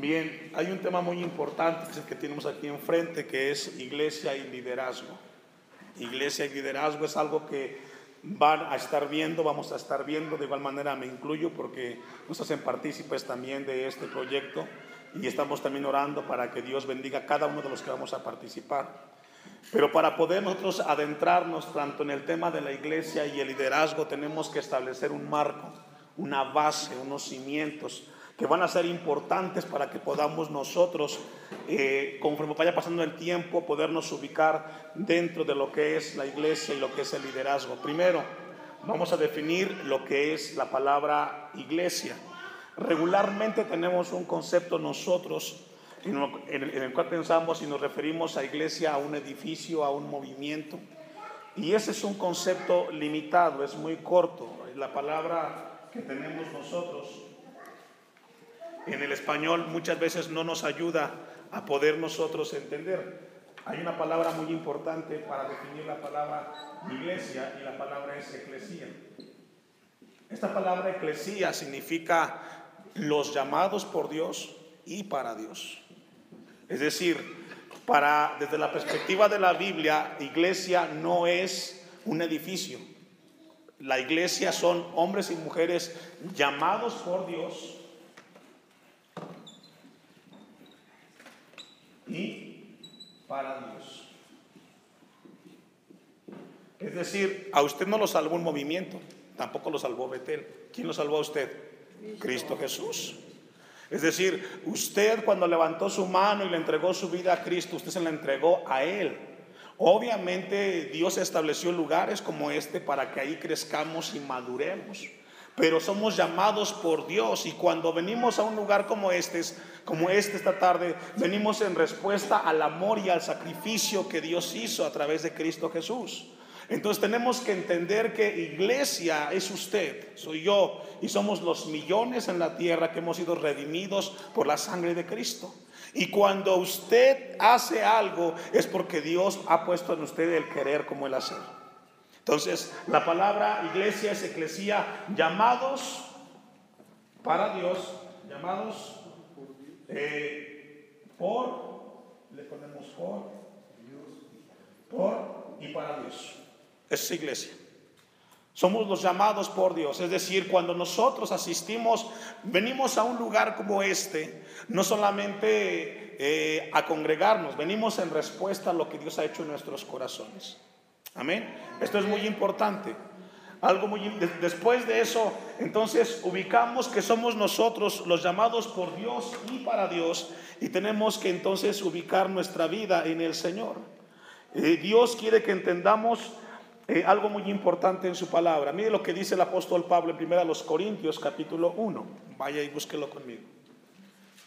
Bien, hay un tema muy importante que que tenemos aquí enfrente, que es iglesia y liderazgo. Iglesia y liderazgo es algo que van a estar viendo, vamos a estar viendo, de igual manera me incluyo porque nos hacen partícipes también de este proyecto y estamos también orando para que Dios bendiga a cada uno de los que vamos a participar. Pero para poder nosotros adentrarnos tanto en el tema de la iglesia y el liderazgo, tenemos que establecer un marco, una base, unos cimientos que van a ser importantes para que podamos nosotros, eh, conforme vaya pasando el tiempo, podernos ubicar dentro de lo que es la iglesia y lo que es el liderazgo. Primero, vamos a definir lo que es la palabra iglesia. Regularmente tenemos un concepto nosotros en el cual pensamos y nos referimos a iglesia, a un edificio, a un movimiento. Y ese es un concepto limitado, es muy corto. La palabra que tenemos nosotros en el español muchas veces no nos ayuda a poder nosotros entender. Hay una palabra muy importante para definir la palabra iglesia y la palabra es eclesía. Esta palabra eclesía significa los llamados por Dios y para Dios. Es decir, para, desde la perspectiva de la Biblia, iglesia no es un edificio. La iglesia son hombres y mujeres llamados por Dios y para Dios. Es decir, a usted no lo salvó un movimiento, tampoco lo salvó Betel. ¿Quién lo salvó a usted? Cristo Jesús. Es decir, usted cuando levantó su mano y le entregó su vida a Cristo, usted se la entregó a Él. Obviamente Dios estableció lugares como este para que ahí crezcamos y maduremos. Pero somos llamados por Dios y cuando venimos a un lugar como este, como este esta tarde, venimos en respuesta al amor y al sacrificio que Dios hizo a través de Cristo Jesús. Entonces tenemos que entender que iglesia es usted, soy yo, y somos los millones en la tierra que hemos sido redimidos por la sangre de Cristo. Y cuando usted hace algo es porque Dios ha puesto en usted el querer como el hacer. Entonces, la palabra iglesia es eclesía, llamados para Dios, llamados eh, por, le ponemos por, por y para Dios es iglesia. Somos los llamados por Dios. Es decir, cuando nosotros asistimos, venimos a un lugar como este, no solamente eh, a congregarnos, venimos en respuesta a lo que Dios ha hecho en nuestros corazones. Amén. Esto es muy importante. Algo muy después de eso, entonces ubicamos que somos nosotros los llamados por Dios y para Dios y tenemos que entonces ubicar nuestra vida en el Señor. Eh, Dios quiere que entendamos eh, algo muy importante en su palabra. Mire lo que dice el apóstol Pablo en 1 los Corintios capítulo 1. Vaya y búsquelo conmigo.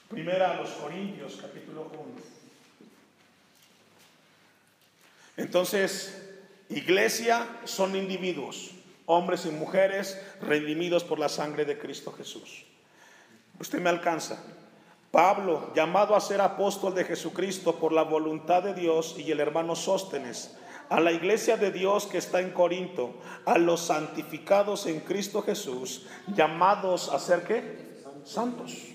Primera los Corintios capítulo 1. Entonces, iglesia son individuos, hombres y mujeres redimidos por la sangre de Cristo Jesús. Usted me alcanza. Pablo, llamado a ser apóstol de Jesucristo por la voluntad de Dios, y el hermano Sóstenes, a la iglesia de Dios que está en Corinto, a los santificados en Cristo Jesús, llamados a ser qué? Santos.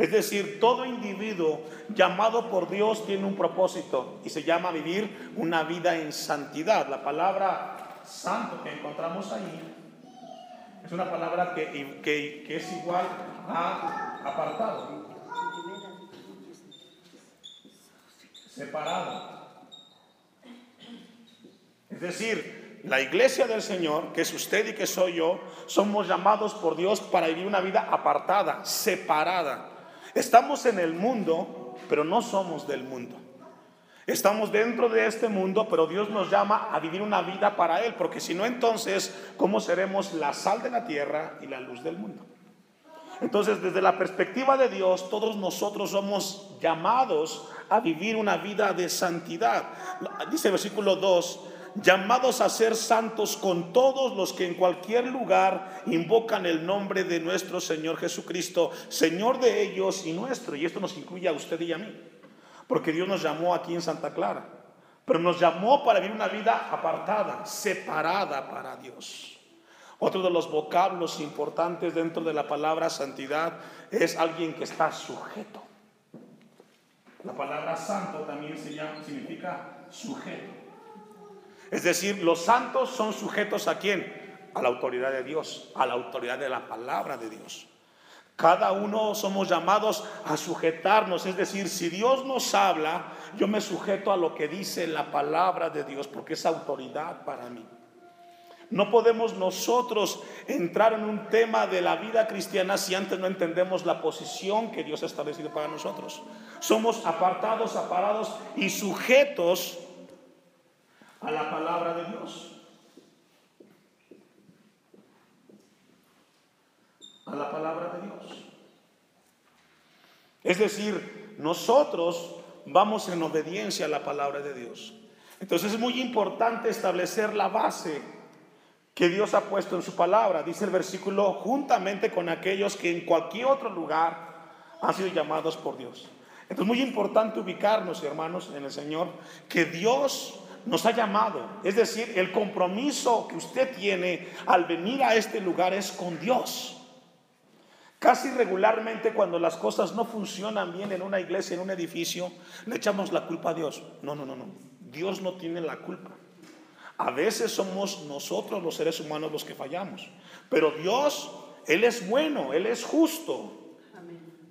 Es decir, todo individuo llamado por Dios tiene un propósito y se llama vivir una vida en santidad. La palabra santo que encontramos ahí es una palabra que, que es igual a apartado, separado. Es decir, la iglesia del Señor, que es usted y que soy yo, somos llamados por Dios para vivir una vida apartada, separada. Estamos en el mundo, pero no somos del mundo. Estamos dentro de este mundo, pero Dios nos llama a vivir una vida para Él, porque si no, entonces, ¿cómo seremos la sal de la tierra y la luz del mundo? Entonces, desde la perspectiva de Dios, todos nosotros somos llamados a vivir una vida de santidad. Dice el versículo 2, llamados a ser santos con todos los que en cualquier lugar invocan el nombre de nuestro Señor Jesucristo, Señor de ellos y nuestro. Y esto nos incluye a usted y a mí, porque Dios nos llamó aquí en Santa Clara, pero nos llamó para vivir una vida apartada, separada para Dios. Otro de los vocablos importantes dentro de la palabra santidad es alguien que está sujeto. La palabra santo también significa sujeto. Es decir, los santos son sujetos a quién? A la autoridad de Dios, a la autoridad de la palabra de Dios. Cada uno somos llamados a sujetarnos, es decir, si Dios nos habla, yo me sujeto a lo que dice la palabra de Dios, porque es autoridad para mí. No podemos nosotros entrar en un tema de la vida cristiana si antes no entendemos la posición que Dios ha establecido para nosotros. Somos apartados, aparados y sujetos a la palabra de Dios. A la palabra de Dios. Es decir, nosotros vamos en obediencia a la palabra de Dios. Entonces es muy importante establecer la base que Dios ha puesto en su palabra. Dice el versículo, juntamente con aquellos que en cualquier otro lugar han sido llamados por Dios. Entonces es muy importante ubicarnos, hermanos, en el Señor, que Dios nos ha llamado. Es decir, el compromiso que usted tiene al venir a este lugar es con Dios. Casi regularmente cuando las cosas no funcionan bien en una iglesia, en un edificio, le echamos la culpa a Dios. No, no, no, no. Dios no tiene la culpa. A veces somos nosotros los seres humanos los que fallamos. Pero Dios, Él es bueno, Él es justo.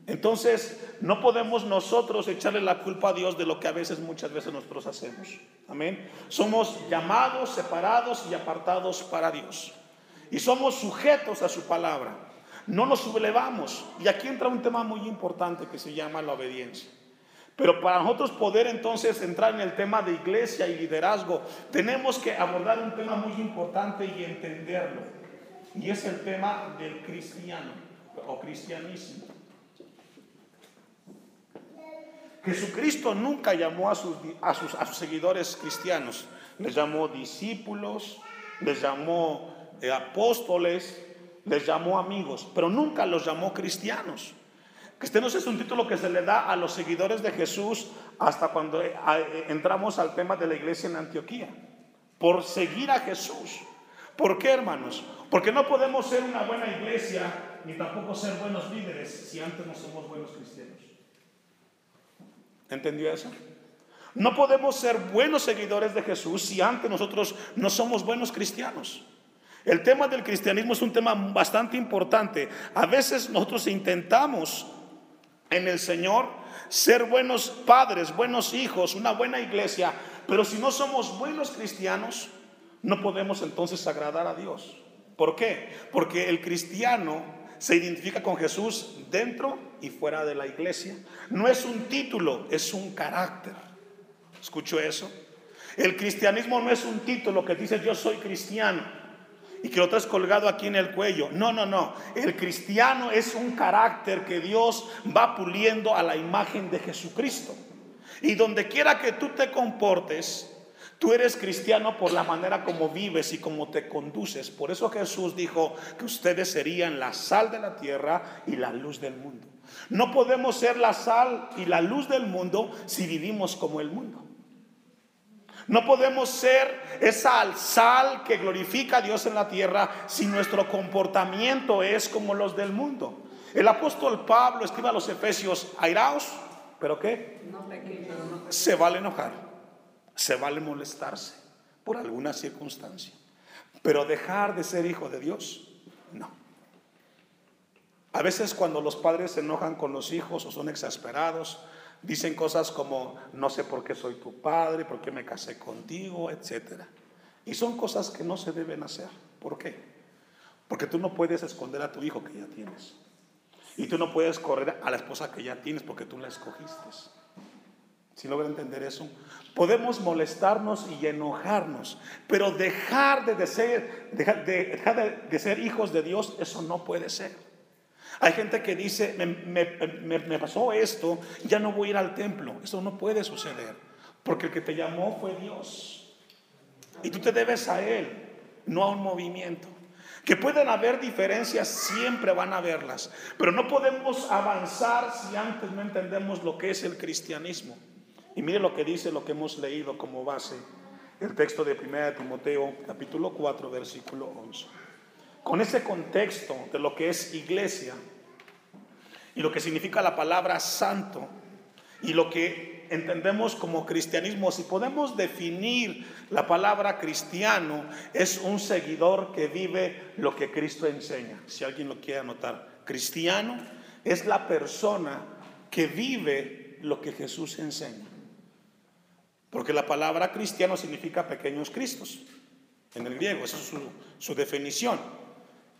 Entonces, no podemos nosotros echarle la culpa a Dios de lo que a veces, muchas veces nosotros hacemos. Amén. Somos llamados, separados y apartados para Dios. Y somos sujetos a su palabra. No nos sublevamos. Y aquí entra un tema muy importante que se llama la obediencia. Pero para nosotros poder entonces entrar en el tema de iglesia y liderazgo, tenemos que abordar un tema muy importante y entenderlo. Y es el tema del cristiano o cristianismo. Jesucristo nunca llamó a sus, a sus, a sus seguidores cristianos, les llamó discípulos, les llamó eh, apóstoles, les llamó amigos, pero nunca los llamó cristianos. Cristianos es un título que se le da a los seguidores de Jesús hasta cuando eh, eh, entramos al tema de la iglesia en Antioquía. Por seguir a Jesús. ¿Por qué, hermanos? Porque no podemos ser una buena iglesia ni tampoco ser buenos líderes si antes no somos buenos cristianos. ¿Entendió eso? No podemos ser buenos seguidores de Jesús si antes nosotros no somos buenos cristianos. El tema del cristianismo es un tema bastante importante. A veces nosotros intentamos en el Señor, ser buenos padres, buenos hijos, una buena iglesia, pero si no somos buenos cristianos, no podemos entonces agradar a Dios. ¿Por qué? Porque el cristiano se identifica con Jesús dentro y fuera de la iglesia. No es un título, es un carácter. ¿Escuchó eso? El cristianismo no es un título que dice yo soy cristiano y que lo traes colgado aquí en el cuello. No, no, no. El cristiano es un carácter que Dios va puliendo a la imagen de Jesucristo. Y donde quiera que tú te comportes, tú eres cristiano por la manera como vives y como te conduces. Por eso Jesús dijo que ustedes serían la sal de la tierra y la luz del mundo. No podemos ser la sal y la luz del mundo si vivimos como el mundo. No podemos ser esa sal que glorifica a Dios en la tierra si nuestro comportamiento es como los del mundo. El apóstol Pablo escribe a los Efesios, airaos, pero ¿qué? Se vale enojar, se vale molestarse por alguna circunstancia, pero dejar de ser hijo de Dios, no. A veces cuando los padres se enojan con los hijos o son exasperados, Dicen cosas como, no sé por qué soy tu padre, por qué me casé contigo, etc. Y son cosas que no se deben hacer. ¿Por qué? Porque tú no puedes esconder a tu hijo que ya tienes. Y tú no puedes correr a la esposa que ya tienes porque tú la escogiste. Si logra entender eso, podemos molestarnos y enojarnos, pero dejar de, ser, dejar de ser hijos de Dios, eso no puede ser. Hay gente que dice, me, pasó esto, ya no voy a ir al templo. Eso no puede suceder, porque el que te llamó fue Dios. Y tú te debes a Él, no a un movimiento. Que pueden haber diferencias, siempre van a haberlas, pero no podemos avanzar si antes no entendemos lo que es el cristianismo. Y mire lo que dice, lo que hemos leído como base, el texto de 1 Timoteo, capítulo 4, versículo 11 con ese contexto de lo que es iglesia y lo que significa la palabra santo, Y lo que entendemos como cristianismo, si podemos definir la palabra cristiano, es un seguidor que vive lo que Cristo enseña. Si alguien lo quiere anotar, cristiano es la persona que vive lo que Jesús enseña. Porque la palabra cristiano significa pequeños cristos en el griego, esa es su, definición.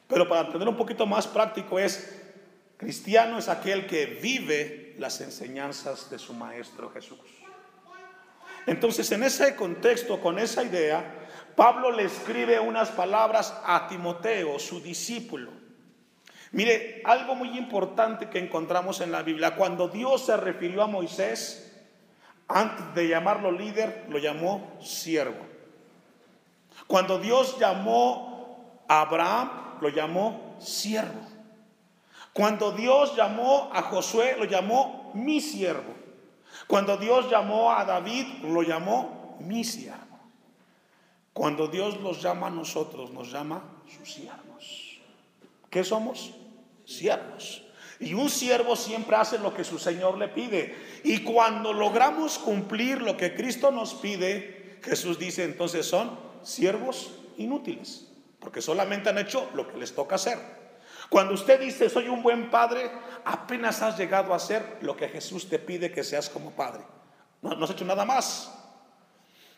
Pero para entender un poquito más práctico es, cristiano es aquel que vive las enseñanzas de su Maestro Jesús. Entonces, en ese contexto, con esa idea, Pablo le escribe unas palabras a Timoteo, su discípulo. Mire, algo muy importante que encontramos en la Biblia, cuando Dios se refirió a Moisés, antes de llamarlo líder, lo llamó siervo. Cuando Dios llamó a Abraham, lo llamó siervo. Cuando Dios llamó a Josué, lo llamó mi siervo. Cuando Dios llamó a David, lo llamó mi siervo. Cuando Dios los llama a nosotros, nos llama sus siervos. ¿Qué somos? Siervos. Y un siervo siempre hace lo que su Señor le pide. Y cuando logramos cumplir lo que Cristo nos pide, Jesús dice entonces son siervos inútiles, porque solamente han hecho lo que les toca hacer. Cuando usted dice, soy un buen padre, apenas has llegado a hacer lo que Jesús te pide que seas como padre. No, no has hecho nada más.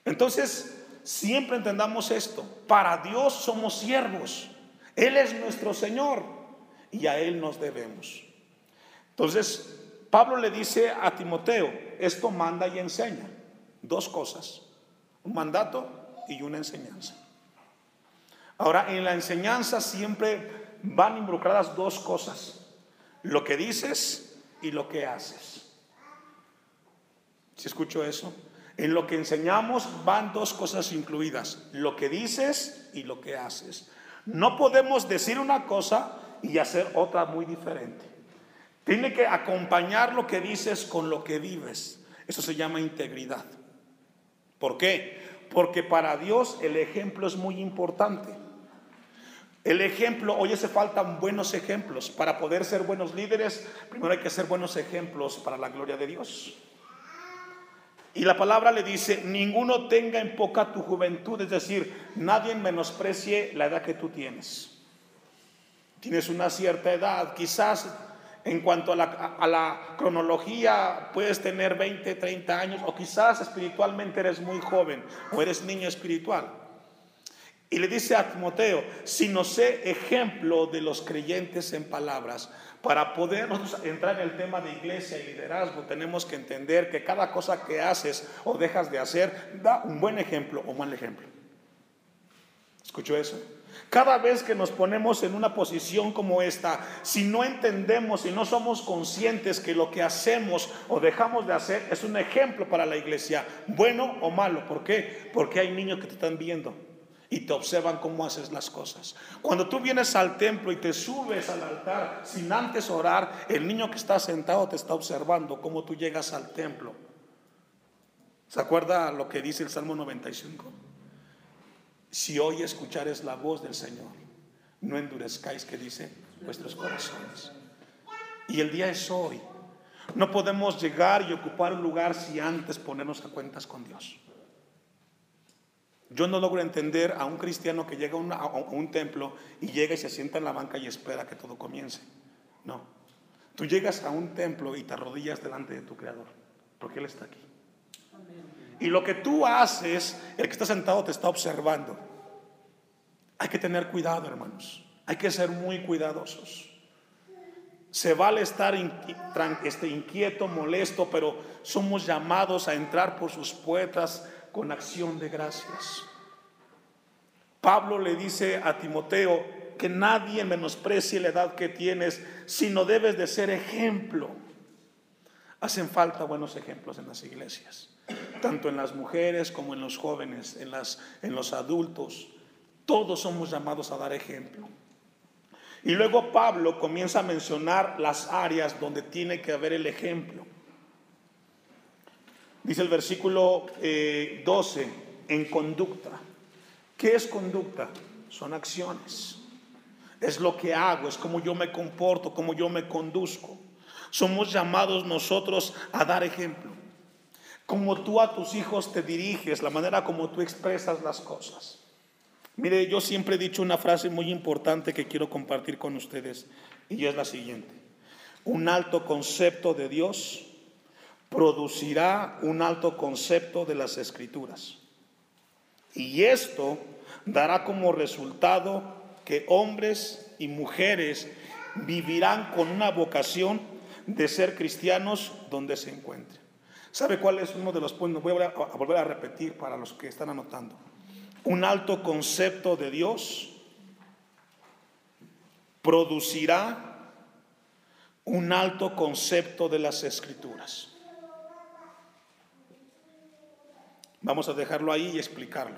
Entonces, siempre entendamos esto. Para Dios somos siervos. Él es nuestro Señor y a Él nos debemos. Entonces, Pablo le dice a Timoteo, esto manda y enseña. Dos cosas. Un mandato y una enseñanza. Ahora, en la enseñanza siempre van involucradas dos cosas, lo que dices y lo que haces. Si escucho eso? En lo que enseñamos van dos cosas incluidas, lo que dices y lo que haces. No podemos decir una cosa y hacer otra muy diferente. Tiene que acompañar lo que dices con lo que vives. Eso se llama integridad. ¿Por qué? Porque para Dios el ejemplo es muy importante. El ejemplo, hoy hace faltan buenos ejemplos. Para poder ser buenos líderes, primero hay que ser buenos ejemplos para la gloria de Dios. Y la palabra le dice, ninguno tenga en poca tu juventud, es decir, nadie menosprecie la edad que tú tienes. Tienes una cierta edad, quizás en cuanto a la, a la, cronología puedes tener 20, 30 años, o quizás espiritualmente eres muy joven o eres niño espiritual. Y le dice a Timoteo, si no sé ejemplo de los creyentes en palabras, para poder entrar en el tema de iglesia y liderazgo, tenemos que entender que cada cosa que haces o dejas de hacer da un buen ejemplo o mal ejemplo. ¿Escuchó eso? Cada vez que nos ponemos en una posición como esta, si no entendemos, si no somos conscientes que lo que hacemos o dejamos de hacer es un ejemplo para la iglesia, bueno o malo. ¿Por qué? Porque hay niños que te están viendo y te observan cómo haces las cosas. Cuando tú vienes al templo y te subes al altar sin antes orar, el niño que está sentado te está observando cómo tú llegas al templo. ¿Se acuerda lo que dice el Salmo 95? Si hoy escuchares la voz del Señor, no endurezcáis, que dice, vuestros corazones. Y el día es hoy. No podemos llegar y ocupar un lugar si antes ponernos a cuentas con Dios. Yo no logro entender a un cristiano que llega a, un templo y llega y se sienta en la banca y espera que todo comience. No. Tú llegas a un templo y te arrodillas delante de tu Creador, porque Él está aquí. Y lo que tú haces, el que está sentado te está observando. Hay que tener cuidado, hermanos. Hay que ser muy cuidadosos. Se vale estar este, inquieto, molesto, pero somos llamados a entrar por sus puertas con acción de gracias. Pablo le dice a Timoteo que nadie menosprecie la edad que tienes, sino debes de ser ejemplo. Hacen falta buenos ejemplos en las iglesias, tanto en las mujeres como en los jóvenes, en, las, en los adultos. Todos somos llamados a dar ejemplo. Y luego Pablo comienza a mencionar las áreas donde tiene que haber el ejemplo. Dice el versículo 12, eh, en conducta. ¿Qué es conducta? Son acciones. Es lo que hago, es como yo me comporto, como yo me conduzco. Somos llamados nosotros a dar ejemplo. Como tú a tus hijos te diriges, la manera como tú expresas las cosas. Mire, yo siempre he dicho una frase muy importante que quiero compartir con ustedes y es la siguiente. Un alto concepto de Dios producirá un alto concepto de las escrituras. Y esto dará como resultado que hombres y mujeres vivirán con una vocación de ser cristianos donde se encuentren. ¿Sabe cuál es uno de los puntos? Voy a volver a repetir para los que están anotando. Un alto concepto de Dios producirá un alto concepto de las escrituras. Vamos a dejarlo ahí y explicarlo.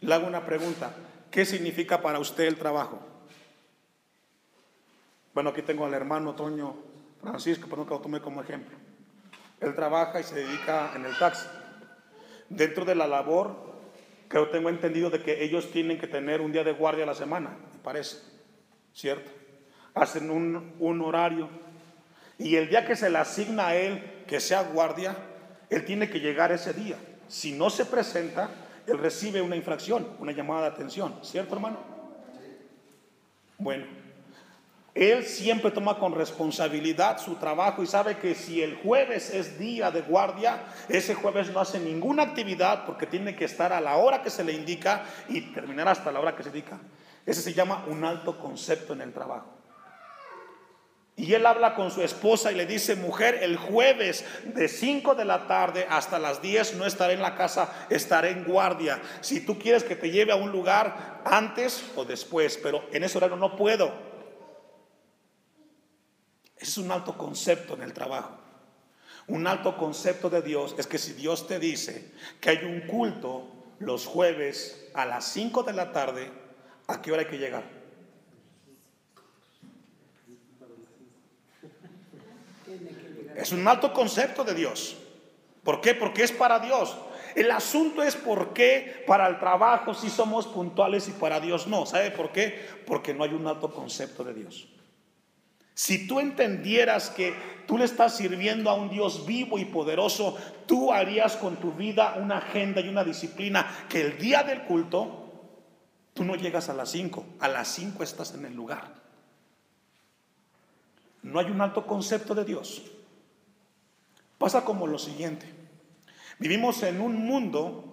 Le hago una pregunta. ¿Qué significa para usted el trabajo? Bueno, aquí tengo al hermano Toño Francisco, pero que lo tome como ejemplo. Él trabaja y se dedica en el taxi. Dentro de la labor, creo tengo entendido de que ellos tienen que tener un día de guardia a la semana, me parece, ¿cierto? Hacen un horario. Y el día que se le asigna a él que sea guardia, él tiene que llegar ese día. Si no se presenta, él recibe una infracción, una llamada de atención, ¿cierto hermano? Bueno, él siempre toma con responsabilidad su trabajo y sabe que si el jueves es día de guardia, ese jueves no hace ninguna actividad porque tiene que estar a la hora que se le indica y terminar hasta la hora que se indica. Ese se llama un alto concepto en el trabajo. Y él habla con su esposa y le dice, mujer, el jueves de 5 de la tarde hasta las 10 no estaré en la casa, estaré en guardia. Si tú quieres que te lleve a un lugar antes o después, pero en ese horario no puedo es un alto concepto en el trabajo. Un alto concepto de Dios es que si Dios te dice que hay un culto los jueves a las 5 de la tarde, ¿a qué hora hay que llegar? Es un alto concepto de Dios. ¿Por qué? Porque es para Dios. El asunto es por qué para el trabajo sí somos puntuales y para Dios no. ¿Sabe por qué? Porque no hay un alto concepto de Dios. Si tú entendieras que tú le estás sirviendo a un Dios vivo y poderoso, tú harías con tu vida una agenda y una disciplina que el día del culto, tú no llegas a las 5, a las 5 estás en el lugar. No hay un alto concepto de Dios. Pasa como lo siguiente. Vivimos en un mundo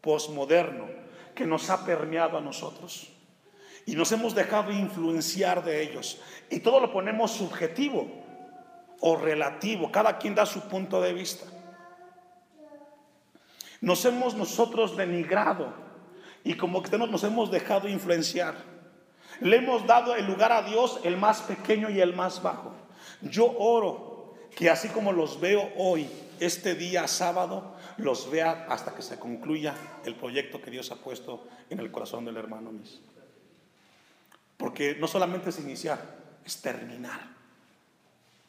posmoderno que nos ha permeado a nosotros y nos hemos dejado influenciar de ellos. Y todo lo ponemos subjetivo o relativo, cada quien da su punto de vista. Nos hemos nosotros denigrado y como que nos hemos dejado influenciar. Le hemos dado el lugar a Dios, el más pequeño y el más bajo. Yo oro que así como los veo hoy, este día sábado, los vea hasta que se concluya el proyecto que Dios ha puesto en el corazón del hermano mismo. Porque no solamente es iniciar, es terminar.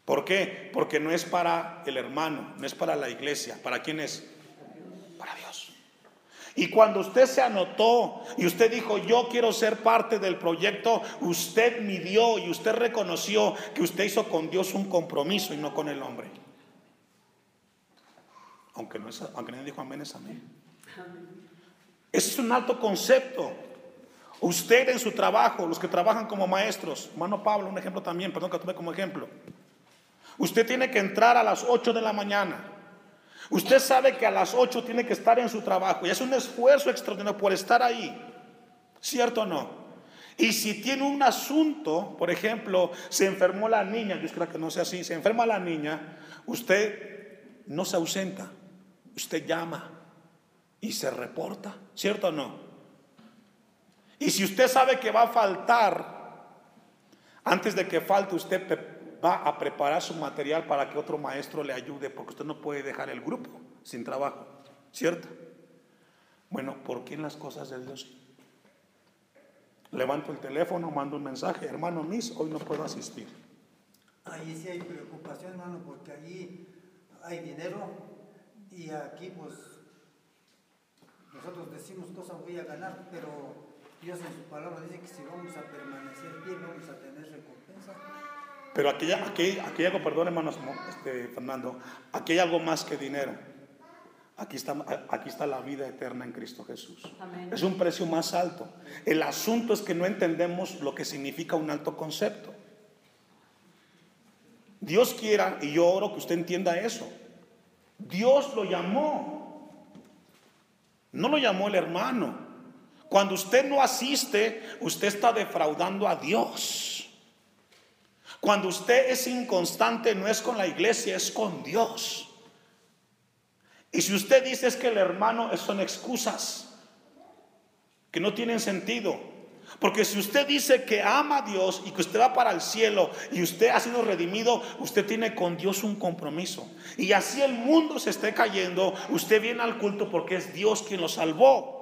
¿Por qué? Porque no es para el hermano, no es para la iglesia. ¿Para quién es? Para Dios. Y cuando usted se anotó y usted dijo, yo quiero ser parte del proyecto, usted midió y usted reconoció que usted hizo con Dios un compromiso y no con el hombre. Aunque, no es, aunque nadie dijo amén, es amén. Ese es un alto concepto. Usted en su trabajo, los que trabajan como maestros, hermano Pablo, un ejemplo también, perdón que tuve como ejemplo. Usted tiene que entrar a las 8 de la mañana. Usted sabe que a las 8 tiene que estar en su trabajo y es un esfuerzo extraordinario por estar ahí. ¿Cierto o no? Y si tiene un asunto, por ejemplo, se enfermó la niña, Dios quiera que no sea así, se enferma la niña, usted no se ausenta, usted llama y se reporta, ¿cierto o no? Y si usted sabe que va a faltar, antes de que falte, usted va a preparar su material para que otro maestro le ayude, porque usted no puede dejar el grupo sin trabajo, ¿cierto? Bueno, ¿por qué en las cosas de Dios? Levanto el teléfono, mando un mensaje, hermano Miss, hoy no puedo asistir. Ahí sí hay preocupación, hermano, porque allí hay dinero y aquí pues nosotros decimos cosas voy a ganar, pero Dios en su palabra dice que si vamos a permanecer bien, vamos a tener recompensa. Pero aquí, aquí, aquí hay algo, perdón hermanos este, Fernando, aquí hay algo más que dinero. Aquí está, aquí está la vida eterna en Cristo Jesús. Es un precio más alto. El asunto es que no entendemos lo que significa un alto concepto. Dios quiera, y yo oro que usted entienda eso. Dios lo llamó. No lo llamó el hermano. Cuando usted no asiste, usted está defraudando a Dios. Cuando usted es inconstante, no es con la iglesia, es con Dios. Y si usted dice es que el hermano son excusas que no tienen sentido. Porque si usted dice que ama a Dios y que usted va para el cielo y usted ha sido redimido, usted tiene con Dios un compromiso. Y así el mundo se esté cayendo, usted viene al culto porque es Dios quien lo salvó.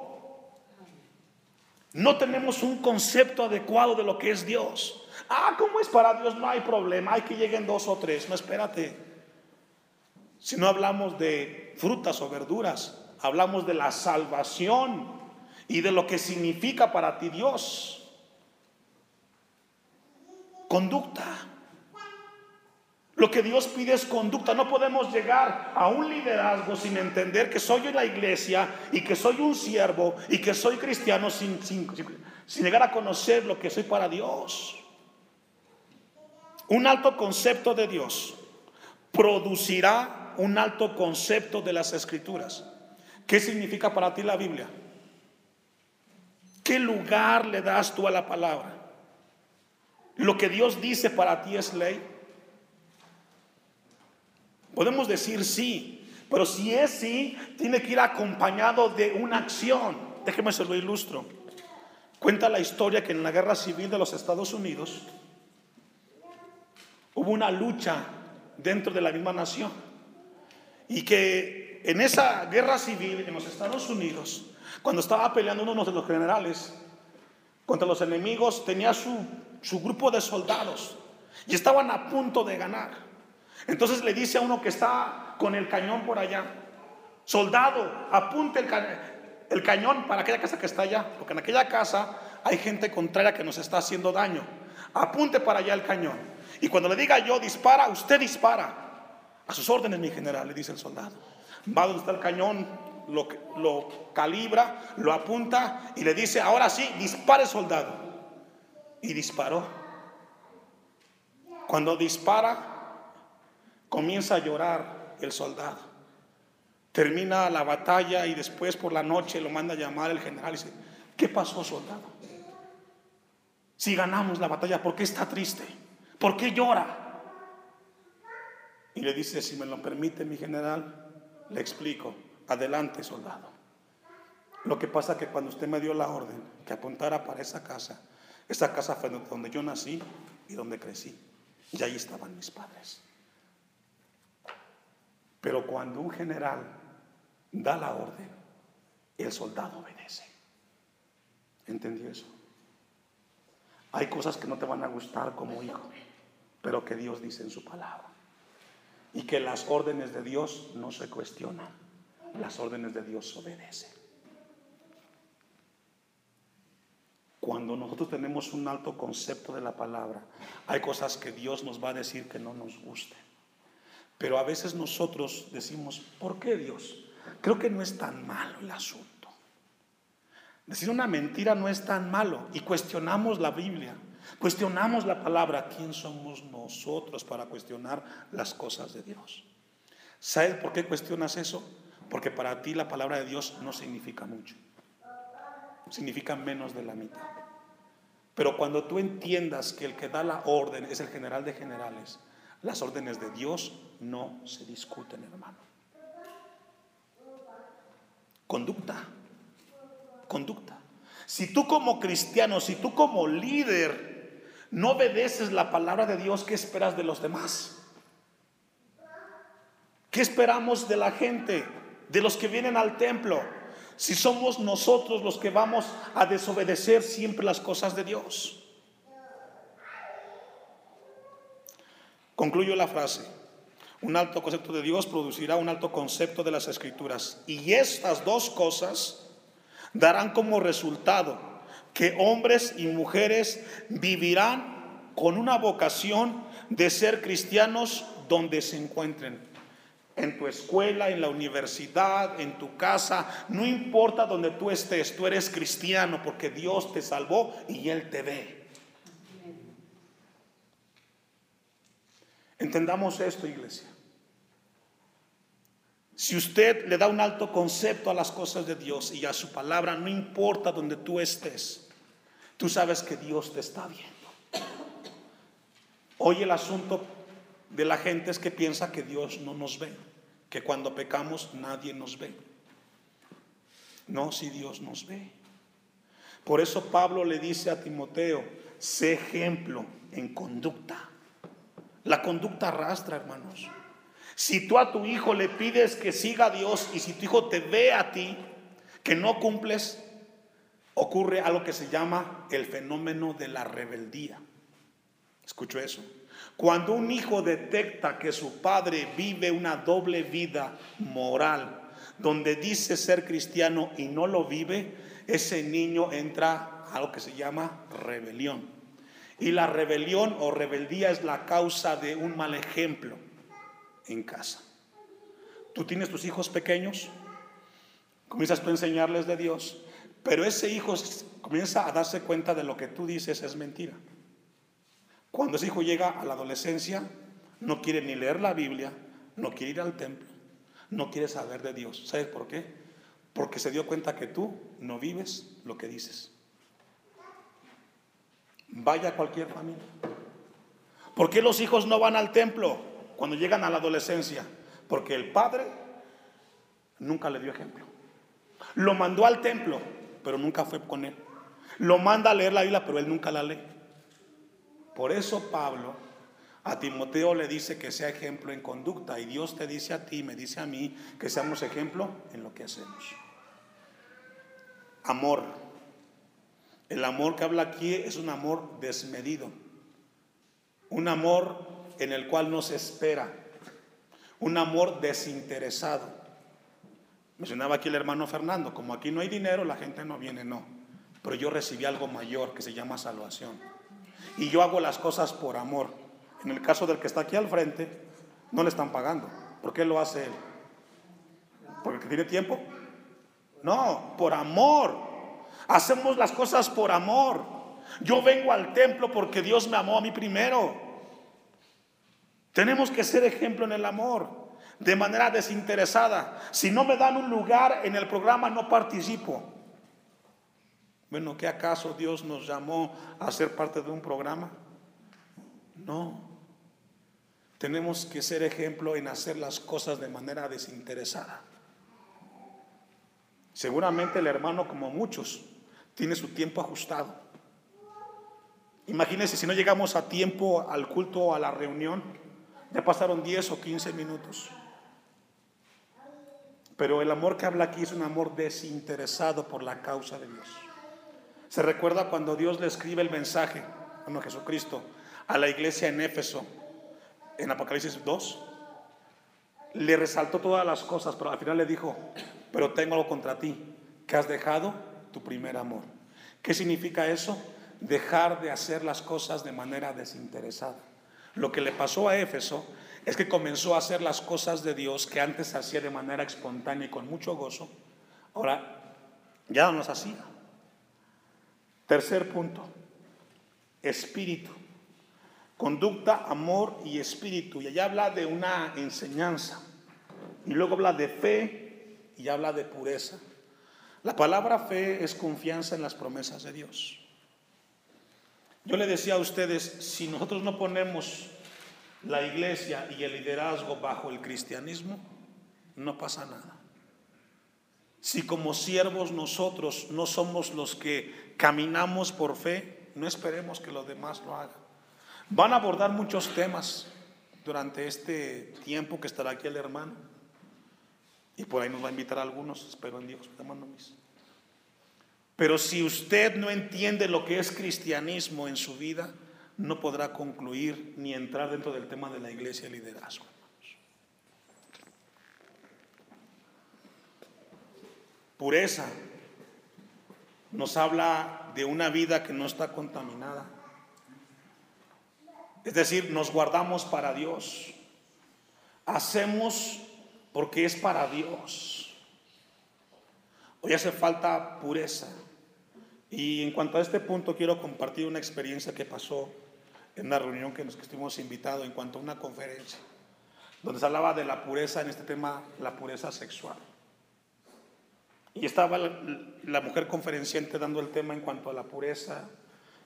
No tenemos un concepto adecuado de lo que es Dios. Ah, ¿cómo es para Dios? No hay problema, hay que lleguen dos o tres. No, espérate. Si no hablamos de frutas o verduras, hablamos de la salvación y de lo que significa para ti Dios. Conducta. Lo que Dios pide es conducta. No podemos llegar a un liderazgo sin entender que soy la iglesia y que soy un siervo y que soy cristiano sin, sin, sin llegar a conocer lo que soy para Dios. Un alto concepto de Dios producirá un alto concepto de las escrituras. ¿Qué significa para ti la Biblia? ¿Qué lugar le das tú a la palabra? ¿Lo que Dios dice para ti es ley? Podemos decir sí, pero si es sí, tiene que ir acompañado de una acción. Déjeme se lo ilustro. Cuenta la historia que en la guerra civil de los Estados Unidos hubo una lucha dentro de la misma nación. Y que en esa guerra civil en los Estados Unidos, cuando estaba peleando uno de los generales contra los enemigos, tenía su, su grupo de soldados y estaban a punto de ganar. Entonces le dice a uno que está con el cañón por allá, soldado, apunte el, el cañón para aquella casa que está allá, porque en aquella casa hay gente contraria que nos está haciendo daño. Apunte para allá el cañón. Y cuando le diga yo dispara, usted dispara. A sus órdenes, mi general, le dice el soldado. Va donde está el cañón, lo, calibra, lo apunta y le dice, ahora sí, dispare soldado. Y disparó. Cuando dispara, comienza a llorar el soldado. Termina la batalla y después por la noche lo manda a llamar el general y dice, ¿qué pasó soldado? Si ganamos la batalla, ¿por qué está triste? ¿Por qué llora? Y le dice, si me lo permite mi general, le explico, adelante soldado. Lo que pasa es que cuando usted me dio la orden que apuntara para esa casa, esa casa fue donde yo nací y donde crecí. Y ahí estaban mis padres. Pero cuando un general da la orden, el soldado obedece. ¿Entendió eso? Hay cosas que no te van a gustar como hijo, pero que Dios dice en su palabra y que las órdenes de Dios no se cuestionan, las órdenes de Dios obedecen. Cuando nosotros tenemos un alto concepto de la palabra, hay cosas que Dios nos va a decir que no nos gusten. Pero a veces nosotros decimos, ¿por qué Dios? Creo que no es tan malo el asunto. Decir una mentira no es tan malo y cuestionamos la Biblia. Cuestionamos la palabra. ¿Quién somos nosotros para cuestionar las cosas de Dios? ¿Sabes por qué cuestionas eso? Porque para ti la palabra de Dios no significa mucho. Significa menos de la mitad. Pero cuando tú entiendas que el que da la orden es el general de generales, las órdenes de Dios no se discuten, hermano. Conducta. Conducta. Si tú como cristiano, si tú como líder no obedeces la palabra de Dios, ¿qué esperas de los demás? ¿Qué esperamos de la gente, de los que vienen al templo? Si somos nosotros los que vamos a desobedecer siempre las cosas de Dios. Concluyo la frase. Un alto concepto de Dios producirá un alto concepto de las escrituras. Y estas dos cosas darán como resultado que hombres y mujeres vivirán con una vocación de ser cristianos donde se encuentren. En tu escuela, en la universidad, en tu casa, no importa donde tú estés, tú eres cristiano porque Dios te salvó y Él te ve. Entendamos esto, iglesia. Si usted le da un alto concepto a las cosas de Dios y a su palabra, no importa donde tú estés, tú sabes que Dios te está viendo. Hoy el asunto de la gente es que piensa que Dios no nos ve, que cuando pecamos nadie nos ve. No, si Dios nos ve. Por eso Pablo le dice a Timoteo, sé ejemplo en conducta. La conducta arrastra, hermanos. Si tú a tu hijo le pides que siga a Dios y si tu hijo te ve a ti que no cumples, ocurre algo que se llama el fenómeno de la rebeldía. Escucho eso. Cuando un hijo detecta que su padre vive una doble vida moral, donde dice ser cristiano y no lo vive, ese niño entra a lo que se llama rebelión. Y la rebelión o rebeldía es la causa de un mal ejemplo en casa. Tú tienes tus hijos pequeños, comienzas tú a enseñarles de Dios, pero ese hijo comienza a darse cuenta de lo que tú dices es mentira. Cuando ese hijo llega a la adolescencia, no quiere ni leer la Biblia, no quiere ir al templo, no quiere saber de Dios. ¿Sabes por qué? Porque se dio cuenta que tú no vives lo que dices. Vaya a cualquier familia. ¿Por qué los hijos no van al templo cuando llegan a la adolescencia? Porque el padre nunca le dio ejemplo. Lo mandó al templo, pero nunca fue con él. Lo manda a leer la Biblia, pero él nunca la lee. Por eso Pablo a Timoteo le dice que sea ejemplo en conducta y Dios te dice a ti, me dice a mí, que seamos ejemplo en lo que hacemos. Amor. El amor que habla aquí es un amor desmedido. Un amor en el cual no se espera. Un amor desinteresado. Mencionaba aquí el hermano Fernando, como aquí no hay dinero, la gente no viene, no. Pero yo recibí algo mayor que se llama salvación y yo hago las cosas por amor. En el caso del que está aquí al frente, no le están pagando. ¿Por qué lo hace él? ¿Porque tiene tiempo? No, por amor. Hacemos las cosas por amor. Yo vengo al templo porque Dios me amó a mí primero. Tenemos que ser ejemplo en el amor, de manera desinteresada. Si no me dan un lugar en el programa, no participo. Bueno, ¿qué acaso Dios nos llamó a ser parte de un programa? No. Tenemos que ser ejemplo en hacer las cosas de manera desinteresada. Seguramente el hermano, como muchos, tiene su tiempo ajustado. Imagínense si no llegamos a tiempo al culto o a la reunión, ya pasaron 10 o 15 minutos. Pero el amor que habla aquí es un amor desinteresado por la causa de Dios. Se recuerda cuando Dios le escribe el mensaje, bueno, Jesucristo, a la iglesia en Éfeso, en Apocalipsis 2. Le resaltó todas las cosas, pero al final le dijo, pero tengo contra ti, que has dejado tu primer amor. ¿Qué significa eso? Dejar de hacer las cosas de manera desinteresada. Lo que le pasó a Éfeso es que comenzó a hacer las cosas de Dios que antes hacía de manera espontánea y con mucho gozo. Ahora ya no las hacía. Tercer punto, espíritu. Conducta, amor y espíritu. Y allá habla de una enseñanza. Y luego habla de fe y habla de pureza. La palabra fe es confianza en las promesas de Dios. Yo le decía a ustedes, si nosotros no ponemos la iglesia y el liderazgo bajo el cristianismo, no pasa nada. Si como siervos nosotros no somos los que caminamos por fe, no esperemos que los demás lo hagan. Van a abordar muchos temas durante este tiempo que estará aquí el hermano. Y por ahí nos va a invitar a algunos, espero en Dios, mis. Pero si usted no entiende lo que es cristianismo en su vida, no podrá concluir ni entrar dentro del tema de la iglesia y liderazgo. Pureza nos habla de una vida que no está contaminada. Es decir, nos guardamos para Dios. Hacemos porque es para Dios. Hoy hace falta pureza. Y en cuanto a este punto, quiero compartir una experiencia que pasó en una reunión que nos que estuvimos invitados en cuanto a una conferencia, donde se hablaba de la pureza en este tema, la pureza sexual. Y estaba la, la mujer conferenciante dando el tema en cuanto a la pureza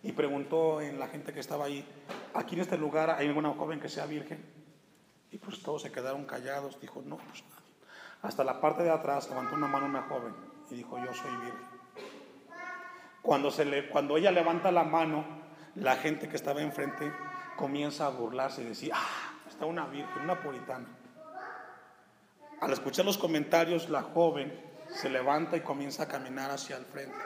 y preguntó en la gente que estaba ahí, aquí en este lugar hay alguna joven que sea virgen. Y pues todos se quedaron callados, dijo, no, pues nadie. Hasta la parte de atrás levantó una mano una joven y dijo, yo soy virgen. Cuando, ella levanta la mano, la gente que estaba enfrente comienza a burlarse y decir, ah, está una virgen, una puritana. Al escuchar los comentarios, la joven se levanta y comienza a caminar hacia el frente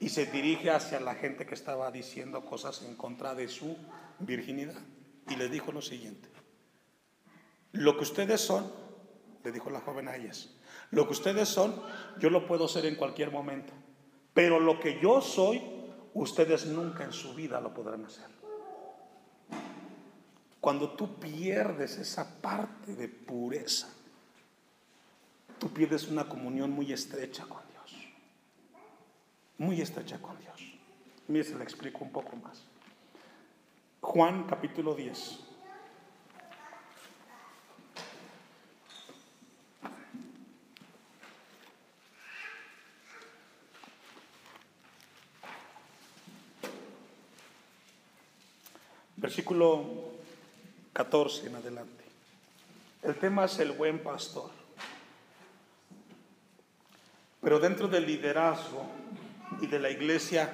y se dirige hacia la gente que estaba diciendo cosas en contra de su virginidad. Y le dijo lo siguiente, lo que ustedes son, le dijo la joven a ellas, lo que ustedes son, yo lo puedo ser en cualquier momento, pero lo que yo soy, ustedes nunca en su vida lo podrán hacer. Cuando tú pierdes esa parte de pureza, tú pierdes una comunión muy estrecha con Dios. Muy estrecha con Dios. Mire, se le explico un poco más. Juan capítulo 10. Versículo 14 en adelante. El tema es el buen pastor. Pero dentro del liderazgo y de la iglesia,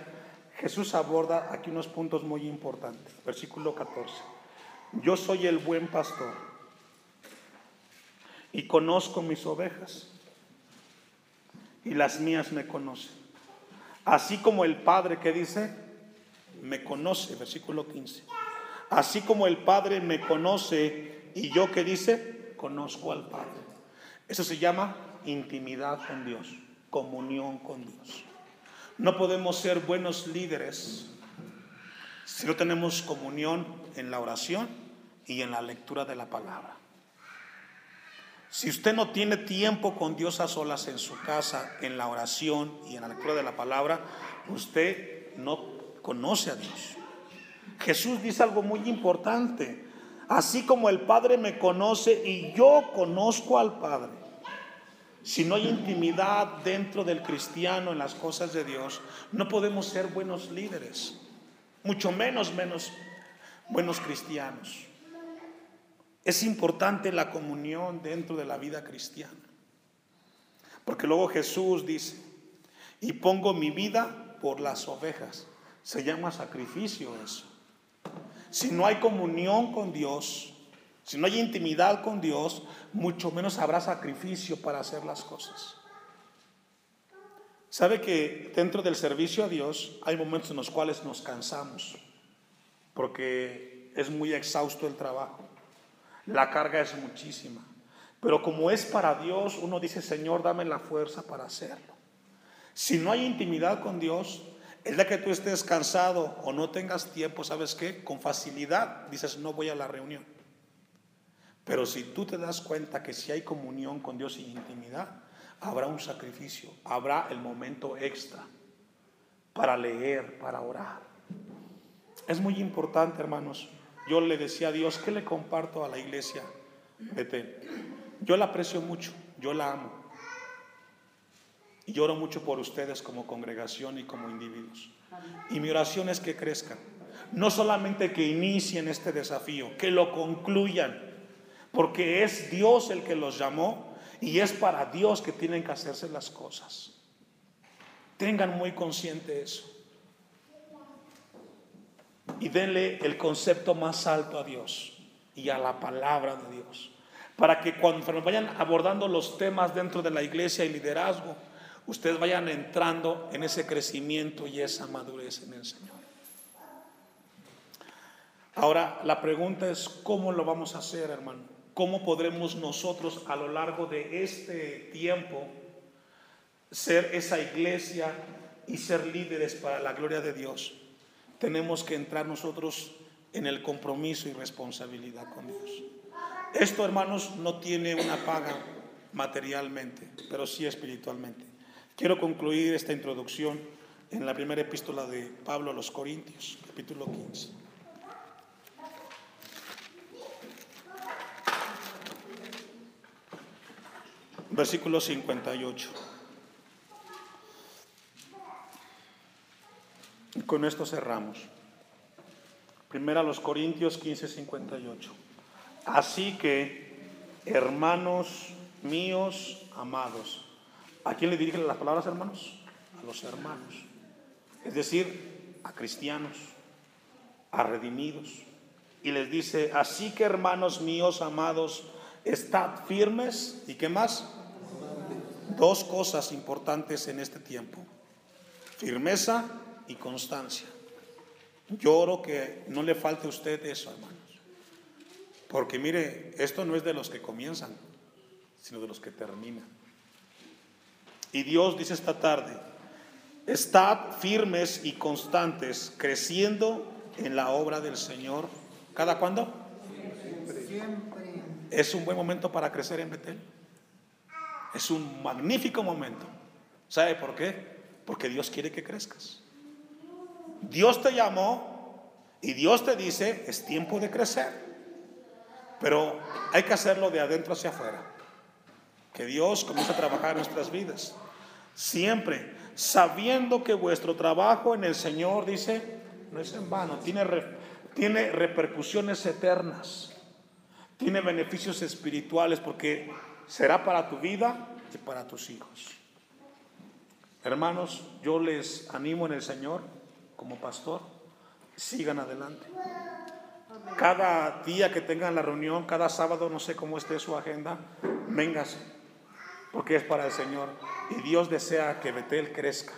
Jesús aborda aquí unos puntos muy importantes. Versículo 14. Yo soy el buen pastor y conozco mis ovejas y las mías me conocen. Así como el Padre que dice, me conoce, versículo 15. Así como el Padre me conoce y yo que dice, conozco al Padre. Eso se llama intimidad con Dios, comunión con Dios. No podemos ser buenos líderes si no tenemos comunión en la oración y en la lectura de la palabra. Si usted no tiene tiempo con Dios a solas en su casa, en la oración y en la lectura de la palabra, usted no conoce a Dios. Jesús dice algo muy importante. Así como el Padre me conoce y yo conozco al Padre. Si no hay intimidad dentro del cristiano en las cosas de Dios, no podemos ser buenos líderes, mucho menos menos buenos cristianos. Es importante la comunión dentro de la vida cristiana. Porque luego Jesús dice, y pongo mi vida por las ovejas. Se llama sacrificio eso. Si no hay comunión con Dios, si no hay intimidad con Dios, mucho menos habrá sacrificio para hacer las cosas. Sabe que dentro del servicio a Dios hay momentos en los cuales nos cansamos, porque es muy exhausto el trabajo, la carga es muchísima, pero como es para Dios, uno dice, Señor, dame la fuerza para hacerlo. Si no hay intimidad con Dios, el día que tú estés cansado o no tengas tiempo, ¿sabes qué? Con facilidad dices, no voy a la reunión. Pero si tú te das cuenta que si hay comunión con Dios y intimidad, habrá un sacrificio, habrá el momento extra para leer, para orar. Es muy importante, hermanos. Yo le decía a Dios, ¿qué le comparto a la iglesia? Vete. Yo la aprecio mucho, yo la amo. Y lloro mucho por ustedes como congregación y como individuos. Y mi oración es que crezcan. No solamente que inicien este desafío, que lo concluyan. Porque es Dios el que los llamó y es para Dios que tienen que hacerse las cosas. Tengan muy consciente eso. Y denle el concepto más alto a Dios y a la palabra de Dios. Para que cuando vayan abordando los temas dentro de la iglesia y liderazgo, ustedes vayan entrando en ese crecimiento y esa madurez en el Señor. Ahora, la pregunta es, ¿cómo lo vamos a hacer, hermano? ¿Cómo podremos nosotros a lo largo de este tiempo ser esa iglesia y ser líderes para la gloria de Dios? Tenemos que entrar nosotros en el compromiso y responsabilidad con Dios. Esto, hermanos, no tiene una paga materialmente, pero sí espiritualmente. Quiero concluir esta introducción en la primera epístola de Pablo a los Corintios, capítulo 15. Versículo 58. Y con esto cerramos. Primera a los Corintios 15, 58. Así que, hermanos míos amados, ¿a quién le dirigen las palabras, hermanos? A los hermanos. Es decir, a cristianos, a redimidos. Y les dice, así que hermanos míos amados, estad firmes. ¿Y qué más? Dos cosas importantes en este tiempo. Firmeza y constancia. Lloro que no le falte a usted eso, hermanos. Porque mire, esto no es de los que comienzan, sino de los que terminan. Y Dios dice esta tarde, estad firmes y constantes, creciendo en la obra del Señor. ¿Cada cuándo? Siempre. Es un buen momento para crecer en Betel. Es un magnífico momento. ¿Sabe por qué? Porque Dios quiere que crezcas. Dios te llamó y Dios te dice, es tiempo de crecer. Pero hay que hacerlo de adentro hacia afuera. Que Dios comience a trabajar en nuestras vidas. Siempre sabiendo que vuestro trabajo en el Señor, dice, no es en vano, tiene, tiene repercusiones eternas, tiene beneficios espirituales porque será para tu vida y para tus hijos. Hermanos, yo les animo en el Señor como pastor, sigan adelante. Cada día que tengan la reunión, cada sábado, no sé cómo esté su agenda, véngase, porque es para el Señor. Y Dios desea que Betel crezca.